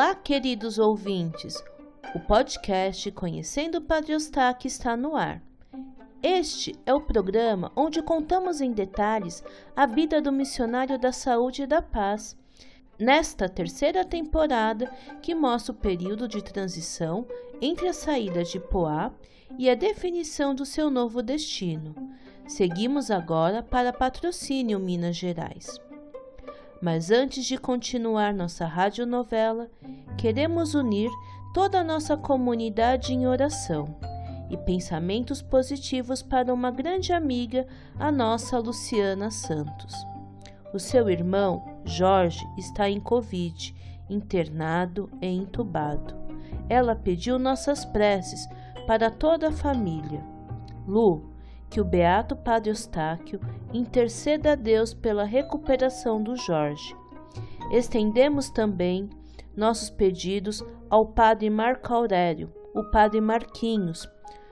Olá, queridos ouvintes! O podcast Conhecendo o Padre Eustáquio está no ar. Este é o programa onde contamos em detalhes a vida do missionário da saúde e da paz. Nesta terceira temporada, que mostra o período de transição entre a saída de Poá e a definição do seu novo destino. Seguimos agora para Patrocínio, Minas Gerais. Mas antes de continuar nossa radionovela, queremos unir toda a nossa comunidade em oração e pensamentos positivos para uma grande amiga, a nossa Luciana Santos. O seu irmão, Jorge, está em Covid, internado e entubado. Ela pediu nossas preces para toda a família. Lu, que o Beato Padre Eustáquio interceda a Deus pela recuperação do Jorge. Estendemos também nossos pedidos ao Padre Marco Aurélio, o Padre Marquinhos,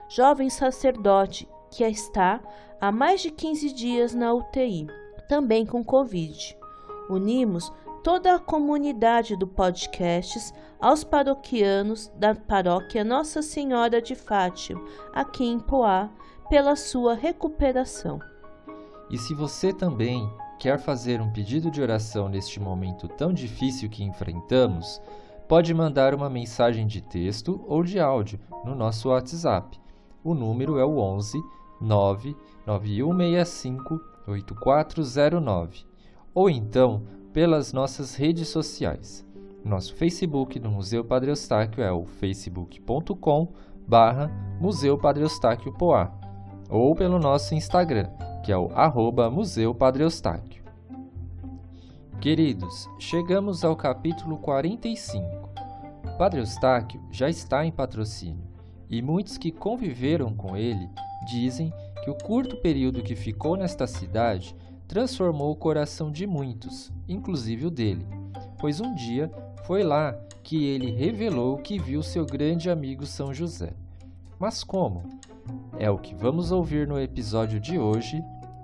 jovem sacerdote que está há mais de 15 dias na UTI, também com Covid. Unimos toda a comunidade do podcasts aos paroquianos da paróquia Nossa Senhora de Fátima, aqui em Poá, pela sua recuperação. E se você também quer fazer um pedido de oração neste momento tão difícil que enfrentamos, pode mandar uma mensagem de texto ou de áudio no nosso WhatsApp. O número é o 11 99165 8409 ou então pelas nossas redes sociais. Nosso Facebook do Museu Padre Eustáquio é o facebook.com barra Museu Padre Eustáquio Poá ou pelo nosso Instagram, que é o arroba Museu Padre Eustáquio. Queridos, chegamos ao capítulo 45. Padre Eustáquio já está em patrocínio e muitos que conviveram com ele dizem que o curto período que ficou nesta cidade transformou o coração de muitos, inclusive o dele, pois um dia foi lá que ele revelou que viu seu grande amigo São José. Mas como? É o que vamos ouvir no episódio de hoje,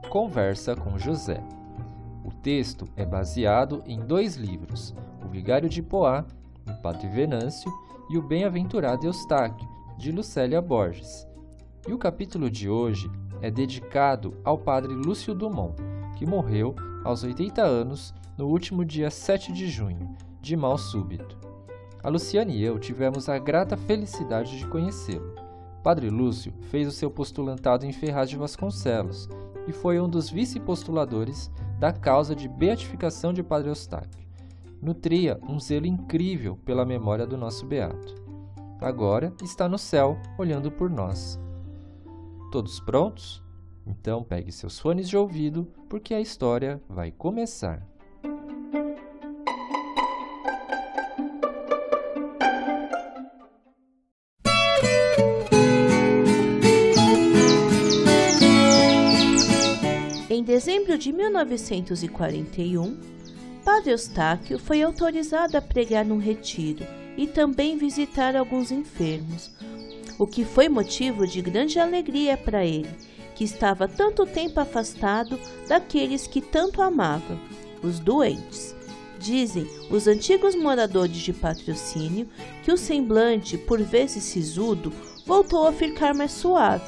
Conversa com José. O texto é baseado em dois livros, O Vigário de Poá, do Padre Venâncio, e O Bem-aventurado Eustáquio, de Lucélia Borges. E o capítulo de hoje é dedicado ao Padre Lúcio Dumont, que morreu aos 80 anos no último dia 7 de junho, de mal súbito. A Luciane e eu tivemos a grata felicidade de conhecê-lo. Padre Lúcio fez o seu postulantado em Ferraz de Vasconcelos e foi um dos vice-postuladores da causa de beatificação de Padre Eustáquio. Nutria um zelo incrível pela memória do nosso beato. Agora está no céu, olhando por nós. Todos prontos? Então pegue seus fones de ouvido, porque a história vai começar. 1941, Padre Eustáquio foi autorizado a pregar num retiro e também visitar alguns enfermos, o que foi motivo de grande alegria para ele, que estava tanto tempo afastado daqueles que tanto amava, os doentes. Dizem os antigos moradores de patrocínio que o semblante, por vezes sisudo, voltou a ficar mais suave,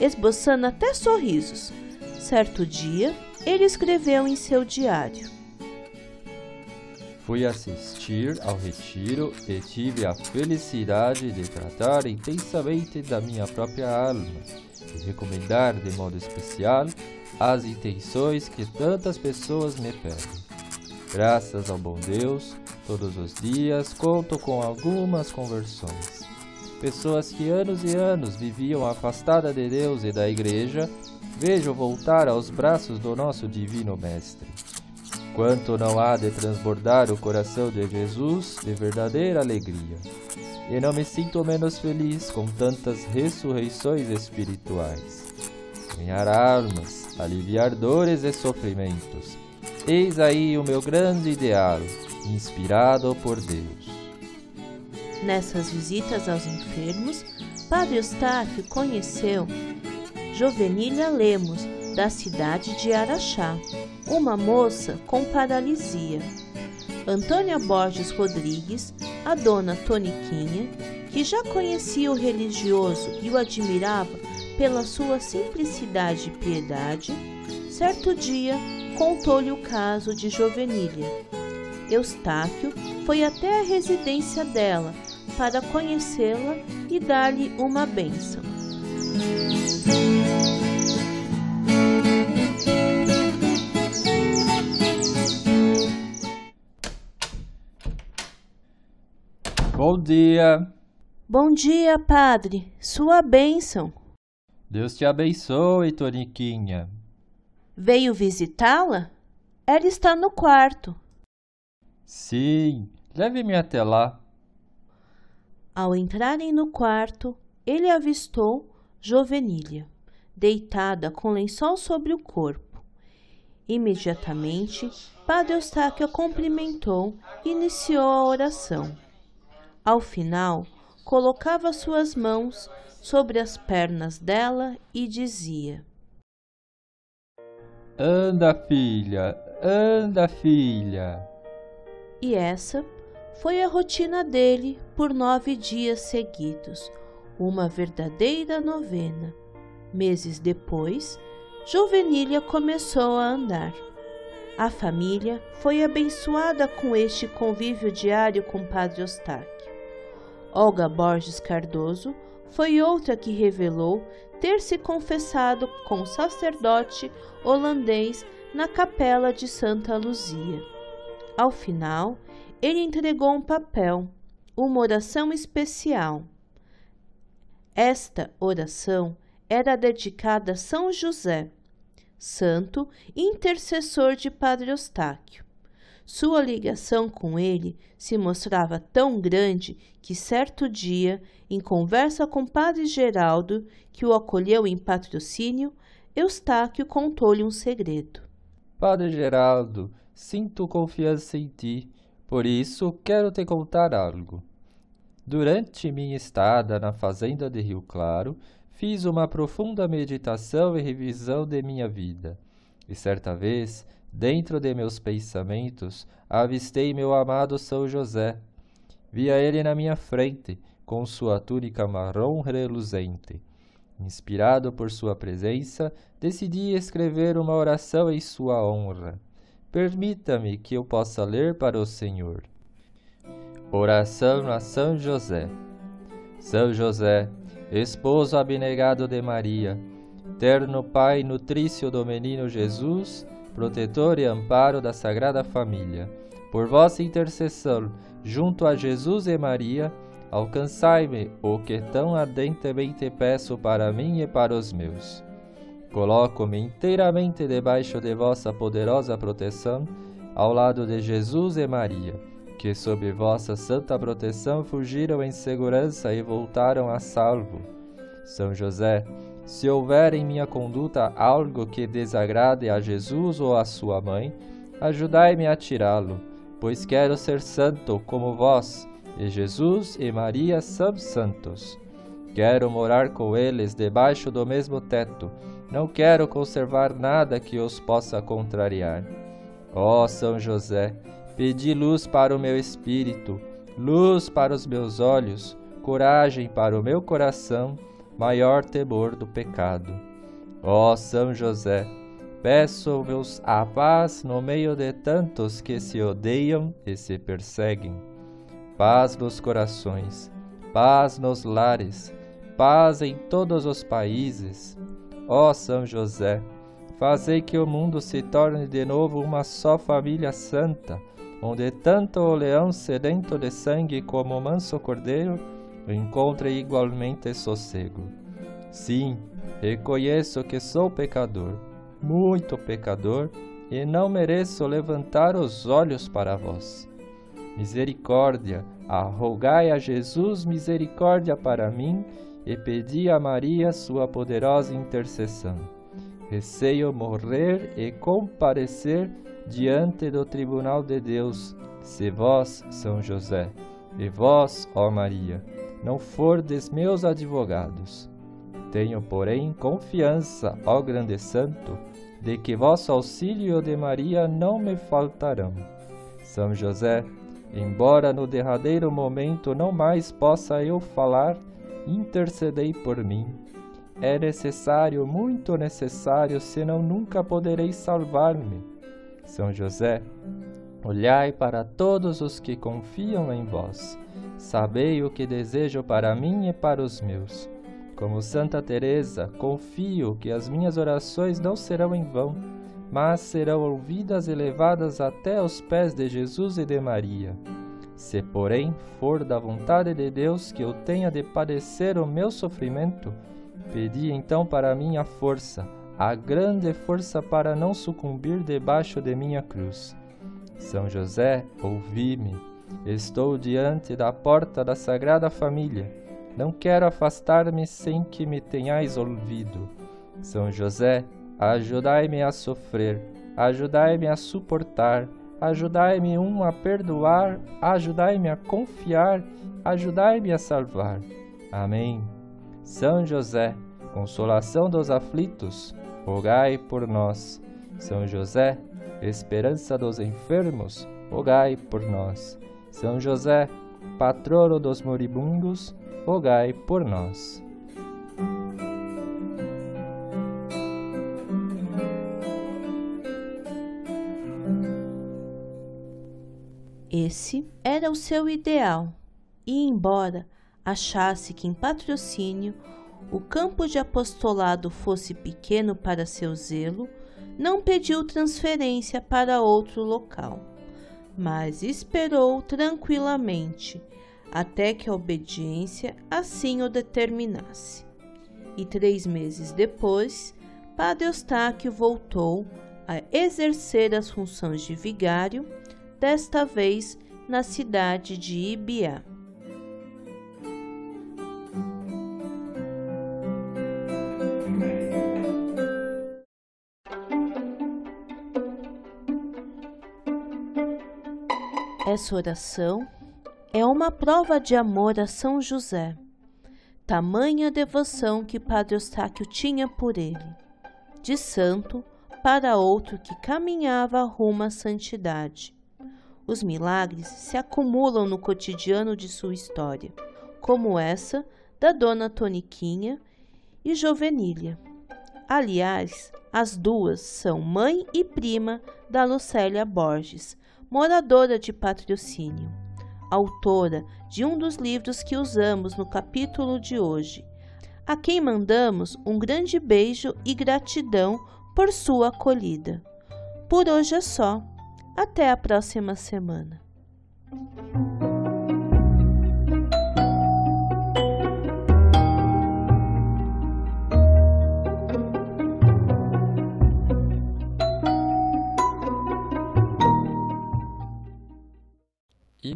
esboçando até sorrisos. Certo dia, ele escreveu em seu diário: Fui assistir ao retiro e tive a felicidade de tratar intensamente da minha própria alma e recomendar de modo especial as intenções que tantas pessoas me pedem. Graças ao bom Deus, todos os dias conto com algumas conversões. Pessoas que anos e anos viviam afastadas de Deus e da Igreja, vejo voltar aos braços do nosso Divino Mestre. quanto não há de transbordar o coração de Jesus de verdadeira alegria. E não me sinto menos feliz com tantas ressurreições espirituais. Ganhar almas, aliviar dores e sofrimentos. Eis aí o meu grande ideal, inspirado por Deus. Nessas visitas aos enfermos, Padre Eustáquio conheceu Jovenília Lemos, da cidade de Araxá, uma moça com paralisia. Antônia Borges Rodrigues, a dona Toniquinha, que já conhecia o religioso e o admirava pela sua simplicidade e piedade, certo dia contou-lhe o caso de Jovenília. Eustáquio foi até a residência dela para conhecê-la e dar-lhe uma bênção. Bom dia. Bom dia, padre. Sua bênção. Deus te abençoe, Toniquinha. Veio visitá-la? Ela está no quarto. Sim, leve-me até lá. Ao entrarem no quarto, ele avistou Jovenília, deitada com lençol sobre o corpo. Imediatamente, Padre Eustáquio a cumprimentou e iniciou a oração. Ao final, colocava suas mãos sobre as pernas dela e dizia: Anda, filha, anda, filha. E essa foi a rotina dele por nove dias seguidos, uma verdadeira novena. Meses depois, Juvenília começou a andar. A família foi abençoada com este convívio diário com Padre Eustáquio. Olga Borges Cardoso foi outra que revelou ter se confessado com sacerdote holandês na capela de Santa Luzia. Ao final, ele entregou um papel, uma oração especial. Esta oração era dedicada a São José, santo intercessor de Padre Eustáquio. Sua ligação com ele se mostrava tão grande que certo dia, em conversa com Padre Geraldo, que o acolheu em patrocínio, Eustáquio contou-lhe um segredo. Padre Geraldo, sinto confiança em ti, por isso quero te contar algo. Durante minha estada na fazenda de Rio Claro, fiz uma profunda meditação e revisão de minha vida. E certa vez Dentro de meus pensamentos, avistei meu amado São José. Via ele na minha frente, com sua túnica marrom reluzente. Inspirado por sua presença, decidi escrever uma oração em sua honra. Permita-me que eu possa ler para o Senhor. Oração a São José. São José, esposo abnegado de Maria, terno Pai nutrício do menino Jesus, protetor e amparo da Sagrada Família. Por vossa intercessão, junto a Jesus e Maria, alcançai-me o que tão ardentemente peço para mim e para os meus. Coloco-me inteiramente debaixo de vossa poderosa proteção, ao lado de Jesus e Maria, que sob vossa santa proteção fugiram em segurança e voltaram a salvo. São José, se houver em minha conduta algo que desagrade a Jesus ou a sua mãe, ajudai-me a tirá-lo, pois quero ser santo como vós, e Jesus e Maria são santos. Quero morar com eles debaixo do mesmo teto, não quero conservar nada que os possa contrariar. Ó São José, pedi luz para o meu espírito, luz para os meus olhos, coragem para o meu coração maior temor do pecado. Ó São José, peço-vos a paz no meio de tantos que se odeiam e se perseguem. Paz nos corações, paz nos lares, paz em todos os países. Ó São José, fazei que o mundo se torne de novo uma só família santa, onde tanto o leão sedento de sangue como o manso cordeiro encontre igualmente sossego. Sim, reconheço que sou pecador, muito pecador, e não mereço levantar os olhos para vós. Misericórdia, arrogai a Jesus misericórdia para mim e pedi a Maria sua poderosa intercessão. Receio morrer e comparecer diante do tribunal de Deus, se vós, São José, e vós, ó Maria, não fordes meus advogados. Tenho, porém, confiança, ó grande santo, de que vosso auxílio de Maria não me faltarão. São José, embora no derradeiro momento não mais possa eu falar, intercedei por mim. É necessário, muito necessário, senão nunca poderei salvar-me. São José, olhai para todos os que confiam em vós. Sabei o que desejo para mim e para os meus. Como Santa Teresa, confio que as minhas orações não serão em vão, mas serão ouvidas e levadas até aos pés de Jesus e de Maria. Se, porém, for da vontade de Deus que eu tenha de padecer o meu sofrimento, pedi então para mim a força, a grande força para não sucumbir debaixo de minha cruz. São José, ouvi-me. Estou diante da porta da Sagrada Família. Não quero afastar-me sem que me tenhais ouvido. São José, ajudai-me a sofrer, ajudai-me a suportar, ajudai-me um a perdoar, ajudai-me a confiar, ajudai-me a salvar. Amém. São José, consolação dos aflitos, rogai por nós. São José, esperança dos enfermos, rogai por nós. São José, patrono dos moribundos, rogai por nós. Esse era o seu ideal, e embora achasse que em patrocínio o campo de apostolado fosse pequeno para seu zelo, não pediu transferência para outro local, mas esperou tranquilamente até que a obediência assim o determinasse. E três meses depois, Padre Eustáquio voltou a exercer as funções de vigário, desta vez na cidade de Ibiá. Essa oração é uma prova de amor a São José, tamanha devoção que Padre Eustáquio tinha por ele, de santo para outro que caminhava rumo à santidade. Os milagres se acumulam no cotidiano de sua história, como essa da Dona Toniquinha e Jovenília. Aliás, as duas são mãe e prima da Lucélia Borges, moradora de patrocínio, autora de um dos livros que usamos no capítulo de hoje, a quem mandamos um grande beijo e gratidão por sua acolhida. Por hoje é só. Até a próxima semana.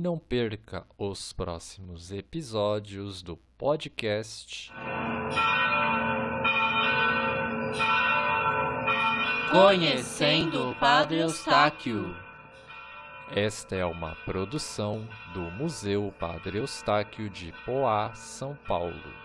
Não perca os próximos episódios do podcast. Conhecendo o Padre Eustáquio. Esta é uma produção do Museu Padre Eustáquio de Poá, São Paulo.